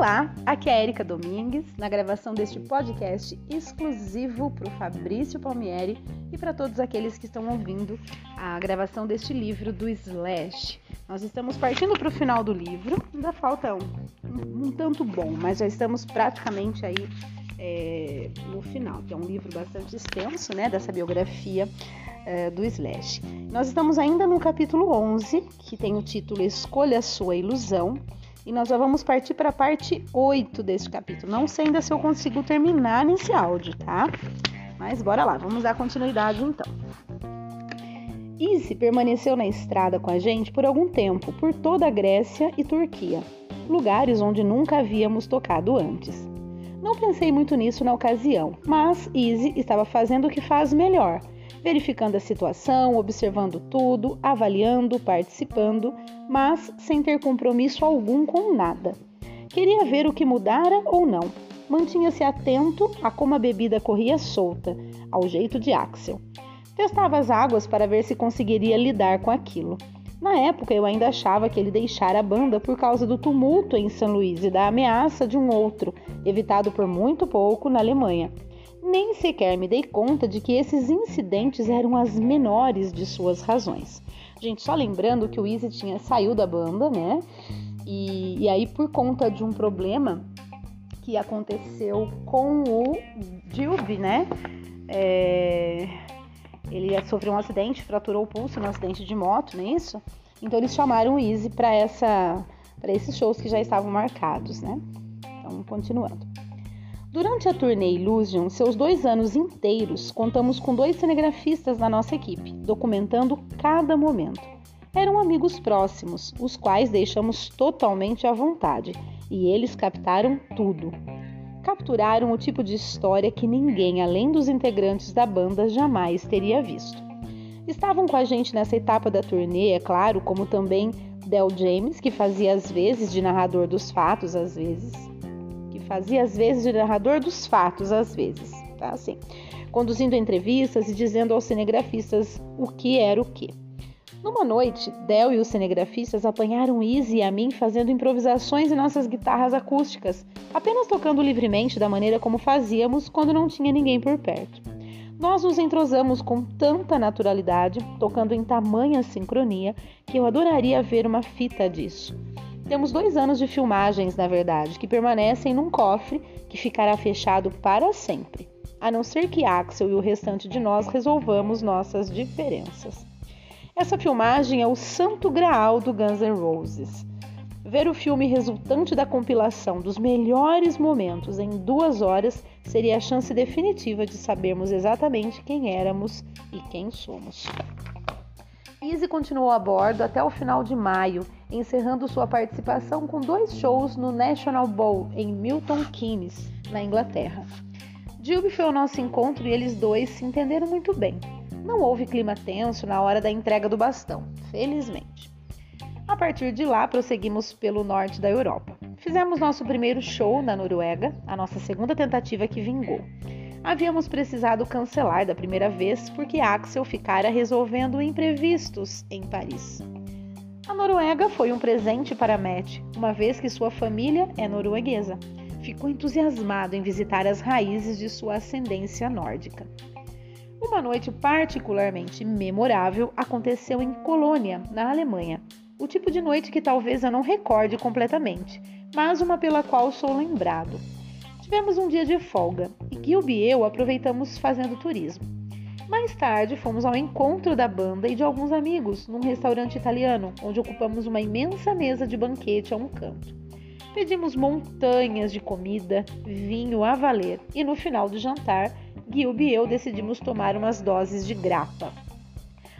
Olá, aqui é Erika Domingues, na gravação deste podcast exclusivo para o Fabrício Palmieri e para todos aqueles que estão ouvindo a gravação deste livro do Slash. Nós estamos partindo para o final do livro, ainda falta um, um, um, tanto bom, mas já estamos praticamente aí é, no final, que é um livro bastante extenso, né, dessa biografia é, do Slash. Nós estamos ainda no capítulo 11, que tem o título Escolha Sua Ilusão, e nós já vamos partir para a parte 8 deste capítulo. Não sei ainda se eu consigo terminar nesse áudio, tá? Mas bora lá, vamos dar continuidade então. Izzy permaneceu na estrada com a gente por algum tempo, por toda a Grécia e Turquia, lugares onde nunca havíamos tocado antes. Não pensei muito nisso na ocasião, mas Izzy estava fazendo o que faz melhor, verificando a situação, observando tudo, avaliando, participando, mas sem ter compromisso algum com nada. Queria ver o que mudara ou não. Mantinha-se atento a como a bebida corria solta, ao jeito de Axel. Testava as águas para ver se conseguiria lidar com aquilo. Na época, eu ainda achava que ele deixara a banda por causa do tumulto em São Luís e da ameaça de um outro, evitado por muito pouco na Alemanha. Nem sequer me dei conta de que esses incidentes eram as menores de suas razões. Gente, só lembrando que o Easy tinha saiu da banda, né? E, e aí, por conta de um problema que aconteceu com o Dilby, né? É, ele sofreu um acidente, fraturou o pulso num acidente de moto, não é isso? Então eles chamaram o Easy para esses shows que já estavam marcados, né? Então, continuando. Durante a turnê Illusion, seus dois anos inteiros, contamos com dois cinegrafistas na nossa equipe, documentando cada momento. Eram amigos próximos, os quais deixamos totalmente à vontade, e eles captaram tudo. Capturaram o tipo de história que ninguém além dos integrantes da banda jamais teria visto. Estavam com a gente nessa etapa da turnê, é claro, como também Del James, que fazia às vezes de narrador dos fatos, às vezes, fazia às vezes de narrador dos fatos, às vezes, tá? Assim, conduzindo entrevistas e dizendo aos cinegrafistas o que era o que. Numa noite, Del e os cinegrafistas apanharam Izzy e a mim fazendo improvisações em nossas guitarras acústicas, apenas tocando livremente da maneira como fazíamos quando não tinha ninguém por perto. Nós nos entrosamos com tanta naturalidade, tocando em tamanha sincronia, que eu adoraria ver uma fita disso. Temos dois anos de filmagens, na verdade, que permanecem num cofre que ficará fechado para sempre, a não ser que Axel e o restante de nós resolvamos nossas diferenças. Essa filmagem é o santo graal do Guns N' Roses. Ver o filme resultante da compilação dos melhores momentos em duas horas seria a chance definitiva de sabermos exatamente quem éramos e quem somos. Easy continuou a bordo até o final de maio, encerrando sua participação com dois shows no National Bowl em Milton Keynes, na Inglaterra. Dilby foi ao nosso encontro e eles dois se entenderam muito bem. Não houve clima tenso na hora da entrega do bastão, felizmente. A partir de lá, prosseguimos pelo norte da Europa. Fizemos nosso primeiro show na Noruega, a nossa segunda tentativa que vingou. Havíamos precisado cancelar da primeira vez porque Axel ficara resolvendo imprevistos em Paris. A Noruega foi um presente para Matt, uma vez que sua família é norueguesa. Ficou entusiasmado em visitar as raízes de sua ascendência nórdica. Uma noite particularmente memorável aconteceu em Colônia, na Alemanha. O tipo de noite que talvez eu não recorde completamente, mas uma pela qual sou lembrado. Tivemos um dia de folga e Gilby e eu aproveitamos fazendo turismo. Mais tarde, fomos ao encontro da banda e de alguns amigos num restaurante italiano, onde ocupamos uma imensa mesa de banquete a um canto. Pedimos montanhas de comida, vinho a valer e no final do jantar, Gilby e eu decidimos tomar umas doses de grapa.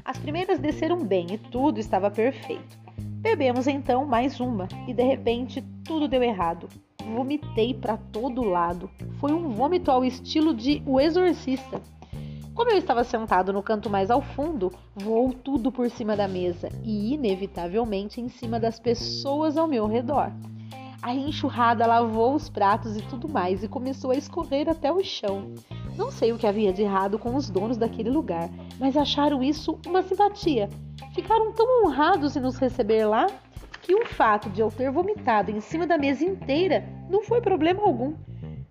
As primeiras desceram bem e tudo estava perfeito. Bebemos então mais uma e de repente tudo deu errado vomitei para todo lado. Foi um vômito ao estilo de O Exorcista. Como eu estava sentado no canto mais ao fundo, voou tudo por cima da mesa e, inevitavelmente, em cima das pessoas ao meu redor. A enxurrada lavou os pratos e tudo mais e começou a escorrer até o chão. Não sei o que havia de errado com os donos daquele lugar, mas acharam isso uma simpatia. Ficaram tão honrados em nos receber lá E o fato de eu ter vomitado em cima da mesa inteira não foi problema algum.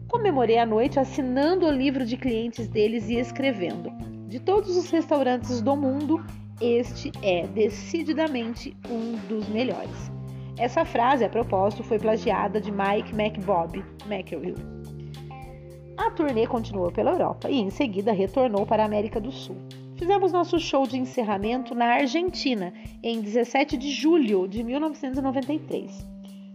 Comemorei a noite assinando o livro de clientes deles e escrevendo: De todos os restaurantes do mundo, este é decididamente um dos melhores. Essa frase, a propósito, foi plagiada de Mike McBob McElhill. A turnê continuou pela Europa e em seguida retornou para a América do Sul. Fizemos nosso show de encerramento na Argentina em 17 de julho de 1993.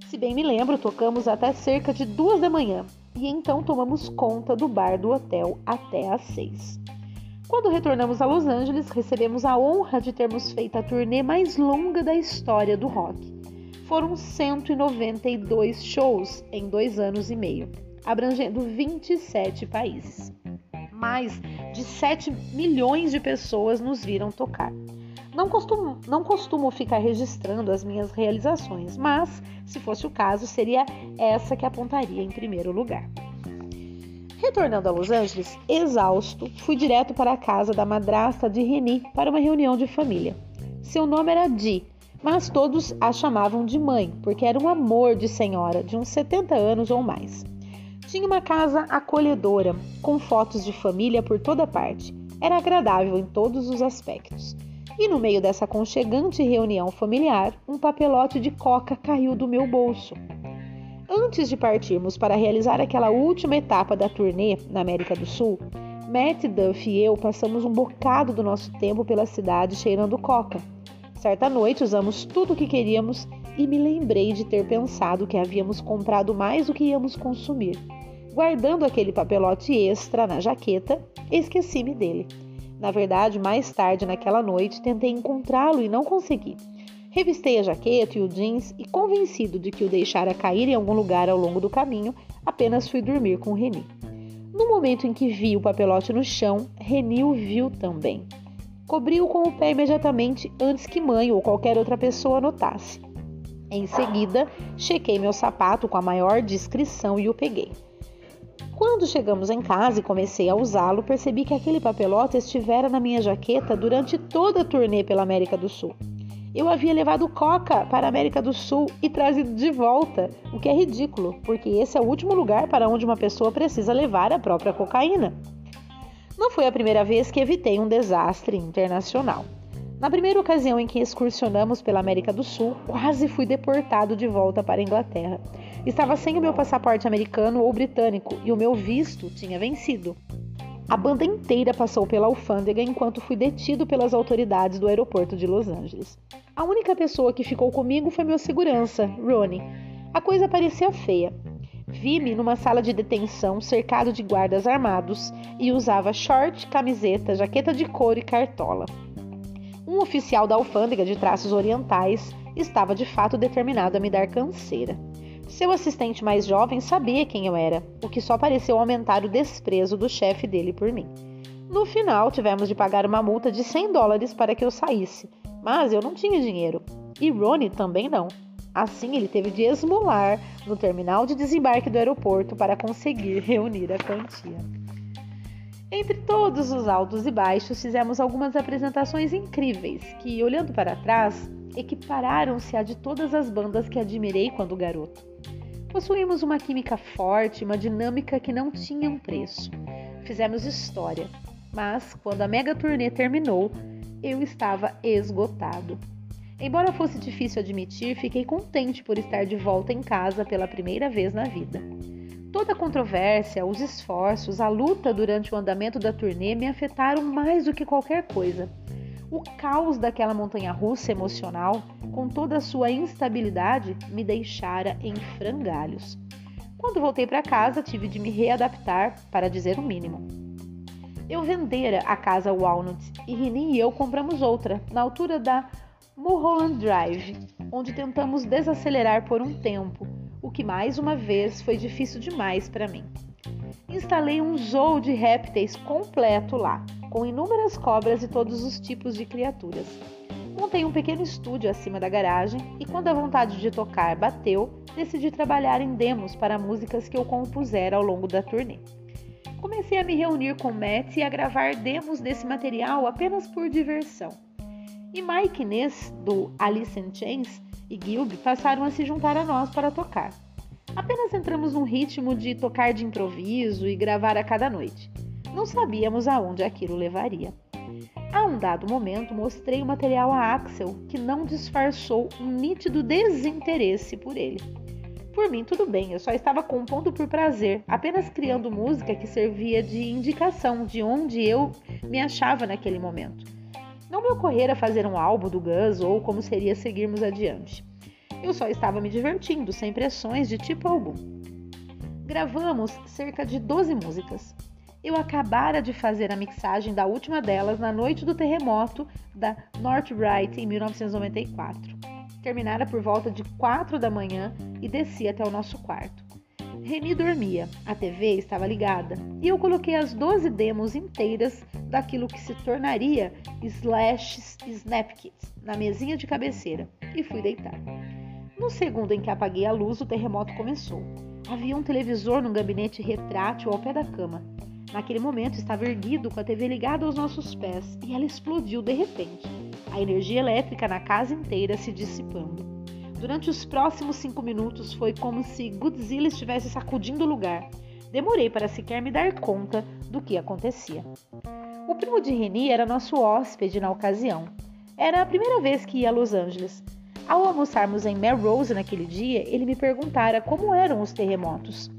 Se bem me lembro, tocamos até cerca de duas da manhã e então tomamos conta do bar do hotel até às seis. Quando retornamos a Los Angeles, recebemos a honra de termos feito a turnê mais longa da história do rock. Foram 192 shows em dois anos e meio, abrangendo 27 países. Mais de 7 milhões de pessoas nos viram tocar. Não costumo, não costumo ficar registrando as minhas realizações, mas, se fosse o caso, seria essa que apontaria em primeiro lugar. Retornando a Los Angeles, exausto, fui direto para a casa da madrasta de Reni para uma reunião de família. Seu nome era Dee, mas todos a chamavam de mãe, porque era um amor de senhora, de uns 70 anos ou mais. Tinha uma casa acolhedora, com fotos de família por toda parte. Era agradável em todos os aspectos. E no meio dessa aconchegante reunião familiar, um papelote de coca caiu do meu bolso. Antes de partirmos para realizar aquela última etapa da turnê na América do Sul, Matt Duff e eu passamos um bocado do nosso tempo pela cidade cheirando coca. Certa noite usamos tudo o que queríamos e me lembrei de ter pensado que havíamos comprado mais do que íamos consumir. Guardando aquele papelote extra na jaqueta, esqueci-me dele. Na verdade, mais tarde naquela noite tentei encontrá-lo e não consegui. Revistei a jaqueta e o jeans e, convencido de que o deixara cair em algum lugar ao longo do caminho, apenas fui dormir com Reni. No momento em que vi o papelote no chão, Reni o viu também. Cobriu com o pé imediatamente antes que mãe ou qualquer outra pessoa notasse. Em seguida, chequei meu sapato com a maior discrição e o peguei. Quando chegamos em casa e comecei a usá-lo, percebi que aquele papelote estivera na minha jaqueta durante toda a turnê pela América do Sul. Eu havia levado coca para a América do Sul e trazido de volta, o que é ridículo, porque esse é o último lugar para onde uma pessoa precisa levar a própria cocaína. Não foi a primeira vez que evitei um desastre internacional. Na primeira ocasião em que excursionamos pela América do Sul, quase fui deportado de volta para a Inglaterra. Estava sem o meu passaporte americano ou britânico e o meu visto tinha vencido. A banda inteira passou pela alfândega enquanto fui detido pelas autoridades do aeroporto de Los Angeles. A única pessoa que ficou comigo foi meu segurança, Ronnie. A coisa parecia feia. Vi-me numa sala de detenção cercado de guardas armados e usava short, camiseta, jaqueta de couro e cartola. Um oficial da alfândega de traços orientais estava de fato determinado a me dar canseira. Seu assistente mais jovem sabia quem eu era, o que só pareceu aumentar o desprezo do chefe dele por mim. No final, tivemos de pagar uma multa de 100 dólares para que eu saísse, mas eu não tinha dinheiro. E Ronnie também não. Assim, ele teve de esmolar no terminal de desembarque do aeroporto para conseguir reunir a quantia. Entre todos os altos e baixos, fizemos algumas apresentações incríveis que, olhando para trás, equipararam-se a de todas as bandas que admirei quando garoto. Possuímos uma química forte, uma dinâmica que não tinha um preço. Fizemos história, mas quando a mega turnê terminou, eu estava esgotado. Embora fosse difícil admitir, fiquei contente por estar de volta em casa pela primeira vez na vida. Toda a controvérsia, os esforços, a luta durante o andamento da turnê me afetaram mais do que qualquer coisa. O caos daquela montanha russa emocional, com toda a sua instabilidade, me deixara em frangalhos. Quando voltei para casa, tive de me readaptar, para dizer o mínimo. Eu vendera a casa Walnut e Rini e eu compramos outra, na altura da Mulholland Drive, onde tentamos desacelerar por um tempo, o que mais uma vez foi difícil demais para mim. Instalei um zoo de répteis completo lá, com inúmeras cobras e todos os tipos de criaturas. Montei um pequeno estúdio acima da garagem e, quando a vontade de tocar bateu, decidi trabalhar em demos para músicas que eu compusera ao longo da turnê. Comecei a me reunir com Matt e a gravar demos desse material apenas por diversão. E Mike Ness, do Alice in Chains, e Gilby passaram a se juntar a nós para tocar. Apenas entramos num ritmo de tocar de improviso e gravar a cada noite. Não sabíamos aonde aquilo levaria. A um dado momento, mostrei o material a Axel, que não disfarçou um nítido desinteresse por ele. Por mim, tudo bem, eu só estava compondo por prazer, apenas criando música que servia de indicação de onde eu me achava naquele momento. Não me ocorrera fazer um álbum do Gus ou como seria seguirmos adiante. Eu só estava me divertindo, sem pressões de tipo algum. Gravamos cerca de 12 músicas. Eu acabara de fazer a mixagem da última delas na noite do terremoto da Northright em 1994 terminara por volta de quatro da manhã e desci até o nosso quarto. Reni dormia, a TV estava ligada e eu coloquei as 12 demos inteiras daquilo que se tornaria Slash Snapkits na mesinha de cabeceira e fui deitar. No segundo em que apaguei a luz, o terremoto começou. Havia um televisor num gabinete retrátil ao pé da cama. Naquele momento estava erguido com a TV ligada aos nossos pés e ela explodiu de repente a energia elétrica na casa inteira se dissipando. Durante os próximos cinco minutos foi como se Godzilla estivesse sacudindo o lugar. Demorei para sequer me dar conta do que acontecia. O primo de Reni era nosso hóspede na ocasião. Era a primeira vez que ia a Los Angeles. Ao almoçarmos em Melrose naquele dia, ele me perguntara como eram os terremotos.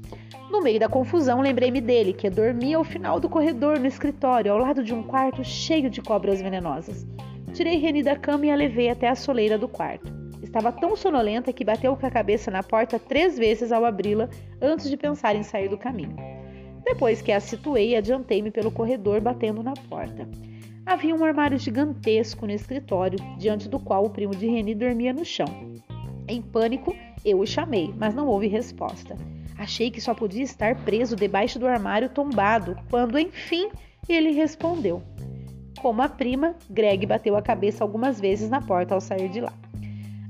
No meio da confusão, lembrei-me dele, que dormia ao final do corredor no escritório, ao lado de um quarto cheio de cobras venenosas. Tirei Reni da cama e a levei até a soleira do quarto. Estava tão sonolenta que bateu com a cabeça na porta três vezes ao abri-la antes de pensar em sair do caminho. Depois que a situei, adiantei-me pelo corredor batendo na porta. Havia um armário gigantesco no escritório, diante do qual o primo de Reni dormia no chão. Em pânico, eu o chamei, mas não houve resposta. Achei que só podia estar preso debaixo do armário tombado, quando, enfim, ele respondeu. Como a prima, Greg bateu a cabeça algumas vezes na porta ao sair de lá.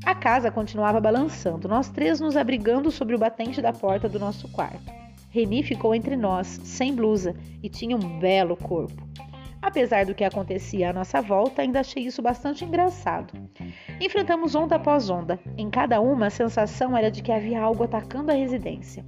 A casa continuava balançando, nós três nos abrigando sobre o batente da porta do nosso quarto. Reni ficou entre nós, sem blusa, e tinha um belo corpo. Apesar do que acontecia à nossa volta, ainda achei isso bastante engraçado. Enfrentamos onda após onda. Em cada uma, a sensação era de que havia algo atacando a residência.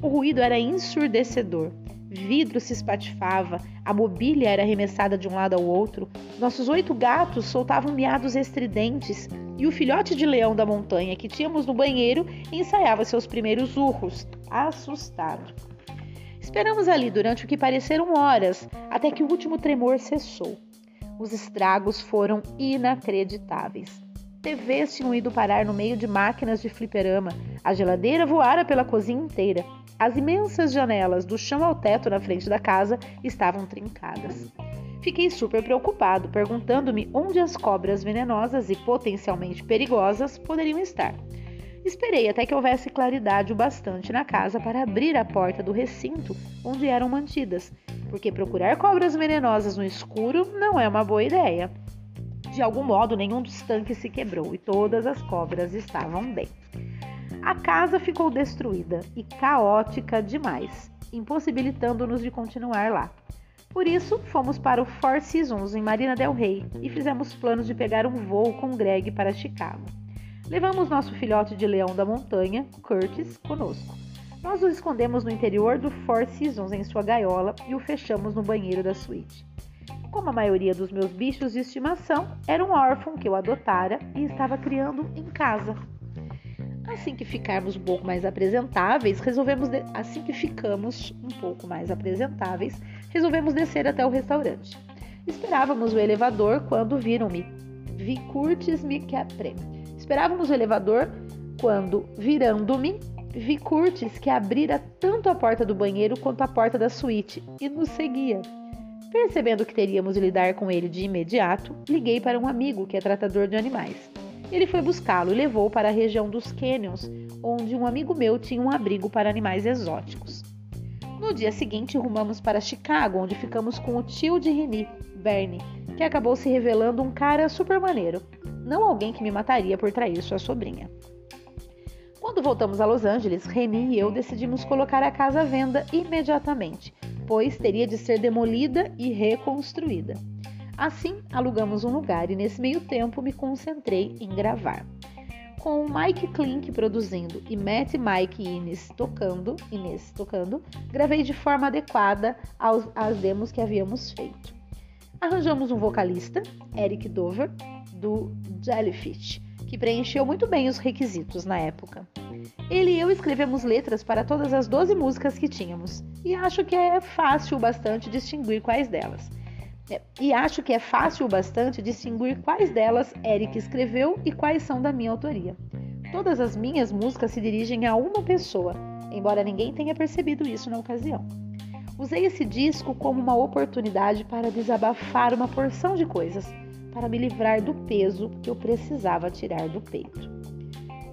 O ruído era ensurdecedor vidro se espatifava, a mobília era arremessada de um lado ao outro, nossos oito gatos soltavam miados estridentes e o filhote de leão da montanha que tínhamos no banheiro ensaiava seus primeiros urros, assustado. Esperamos ali durante o que pareceram horas, até que o último tremor cessou. Os estragos foram inacreditáveis. TVs tinham ido parar no meio de máquinas de fliperama, a geladeira voara pela cozinha inteira. As imensas janelas do chão ao teto na frente da casa estavam trincadas. Fiquei super preocupado, perguntando-me onde as cobras venenosas e potencialmente perigosas poderiam estar. Esperei até que houvesse claridade o bastante na casa para abrir a porta do recinto onde eram mantidas, porque procurar cobras venenosas no escuro não é uma boa ideia. De algum modo, nenhum dos tanques se quebrou e todas as cobras estavam bem. A casa ficou destruída e caótica demais, impossibilitando-nos de continuar lá. Por isso, fomos para o Four Seasons em Marina del Rey e fizemos planos de pegar um voo com Greg para Chicago. Levamos nosso filhote de leão da montanha, Curtis, conosco. Nós o escondemos no interior do Four Seasons em sua gaiola e o fechamos no banheiro da suíte. Como a maioria dos meus bichos de estimação, era um órfão que eu adotara e estava criando em casa. Assim que ficarmos um pouco mais apresentáveis, resolvemos de... assim que ficamos um pouco mais apresentáveis, resolvemos descer até o restaurante. Esperávamos o elevador quando viram-me. Vi Curtis me capre. Esperávamos o elevador quando, virando-me, vi Curtis que abrira tanto a porta do banheiro quanto a porta da suíte e nos seguia. Percebendo que teríamos de lidar com ele de imediato, liguei para um amigo que é tratador de animais. Ele foi buscá-lo e levou para a região dos Canyons, onde um amigo meu tinha um abrigo para animais exóticos. No dia seguinte, rumamos para Chicago, onde ficamos com o tio de Reni, Bernie, que acabou se revelando um cara super maneiro, não alguém que me mataria por trair sua sobrinha. Quando voltamos a Los Angeles, Reni e eu decidimos colocar a casa à venda imediatamente, pois teria de ser demolida e reconstruída. Assim, alugamos um lugar e nesse meio tempo me concentrei em gravar. Com Mike Klink produzindo e Matt Mike Innes tocando, Inês tocando, gravei de forma adequada aos, às demos que havíamos feito. Arranjamos um vocalista, Eric Dover, do Jellyfish, que preencheu muito bem os requisitos na época. Ele e eu escrevemos letras para todas as 12 músicas que tínhamos, e acho que é fácil o bastante distinguir quais delas. É, e acho que é fácil o bastante distinguir quais delas Eric escreveu e quais são da minha autoria. Todas as minhas músicas se dirigem a uma pessoa, embora ninguém tenha percebido isso na ocasião. Usei esse disco como uma oportunidade para desabafar uma porção de coisas, para me livrar do peso que eu precisava tirar do peito.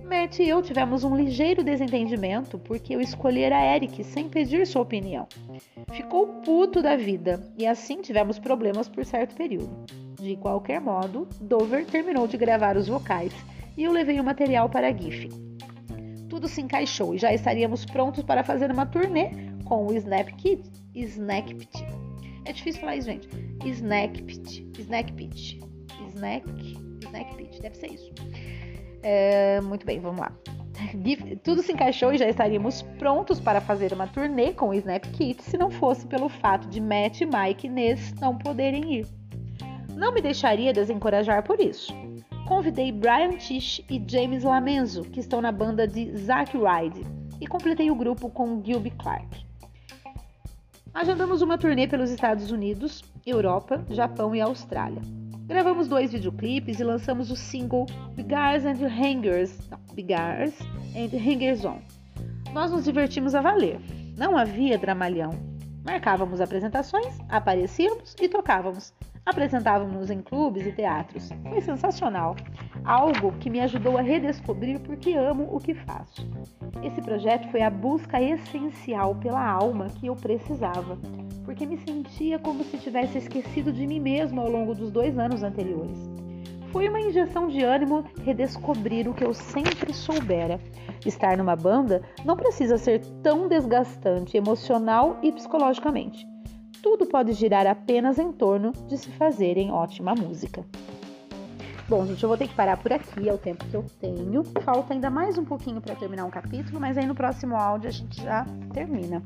Matt e eu tivemos um ligeiro desentendimento porque eu escolhera Eric sem pedir sua opinião. Ficou puto da vida e assim tivemos problemas por certo período. De qualquer modo, Dover terminou de gravar os vocais e eu levei o material para a GIF. Tudo se encaixou e já estaríamos prontos para fazer uma turnê com o Snap Kit, Snack Pit. É difícil falar isso, gente. Snack Pit, Snack Pit, Snack, Snack Pit, deve ser isso. É, muito bem, vamos lá. Tudo se encaixou e já estaríamos prontos para fazer uma turnê com o Snap Kit se não fosse pelo fato de Matt, Mike e Ness não poderem ir. Não me deixaria desencorajar por isso. Convidei Brian Tish e James Lamenzo, que estão na banda de Zack Ride, e completei o grupo com Gilby Clark. Agendamos uma turnê pelos Estados Unidos, Europa, Japão e Austrália. Gravamos dois videoclipes e lançamos o single Bigars and Hangers, não, Bigars and Hangers On. Nós nos divertimos a valer. Não havia dramalhão. Marcávamos apresentações, aparecíamos e tocávamos. Apresentávamos em clubes e teatros. Foi sensacional. Algo que me ajudou a redescobrir porque amo o que faço. Esse projeto foi a busca essencial pela alma que eu precisava porque me sentia como se tivesse esquecido de mim mesmo ao longo dos dois anos anteriores. Foi uma injeção de ânimo redescobrir o que eu sempre soubera. Estar numa banda não precisa ser tão desgastante emocional e psicologicamente. Tudo pode girar apenas em torno de se fazerem ótima música. Bom, gente, eu vou ter que parar por aqui, é o tempo que eu tenho. Falta ainda mais um pouquinho para terminar um capítulo, mas aí no próximo áudio a gente já termina.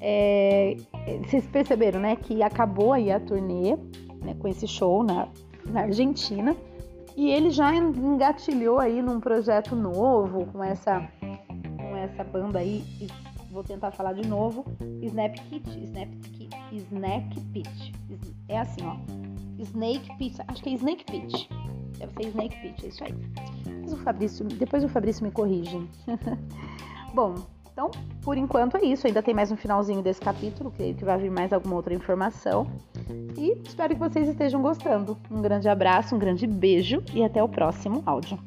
É, vocês perceberam, né, que acabou aí a turnê né, com esse show na, na Argentina e ele já engatilhou aí num projeto novo com essa com essa banda aí. Vou tentar falar de novo. Snap Kit, Snap Kit, Snack Pit. É assim, ó. Snake Pit, acho que é Snake Pit. Deve ser Snake Pit, é isso aí. Depois o Fabrício, depois o Fabrício me corrige. Bom, então, por enquanto é isso. Ainda tem mais um finalzinho desse capítulo, creio que vai vir mais alguma outra informação. E espero que vocês estejam gostando. Um grande abraço, um grande beijo e até o próximo áudio.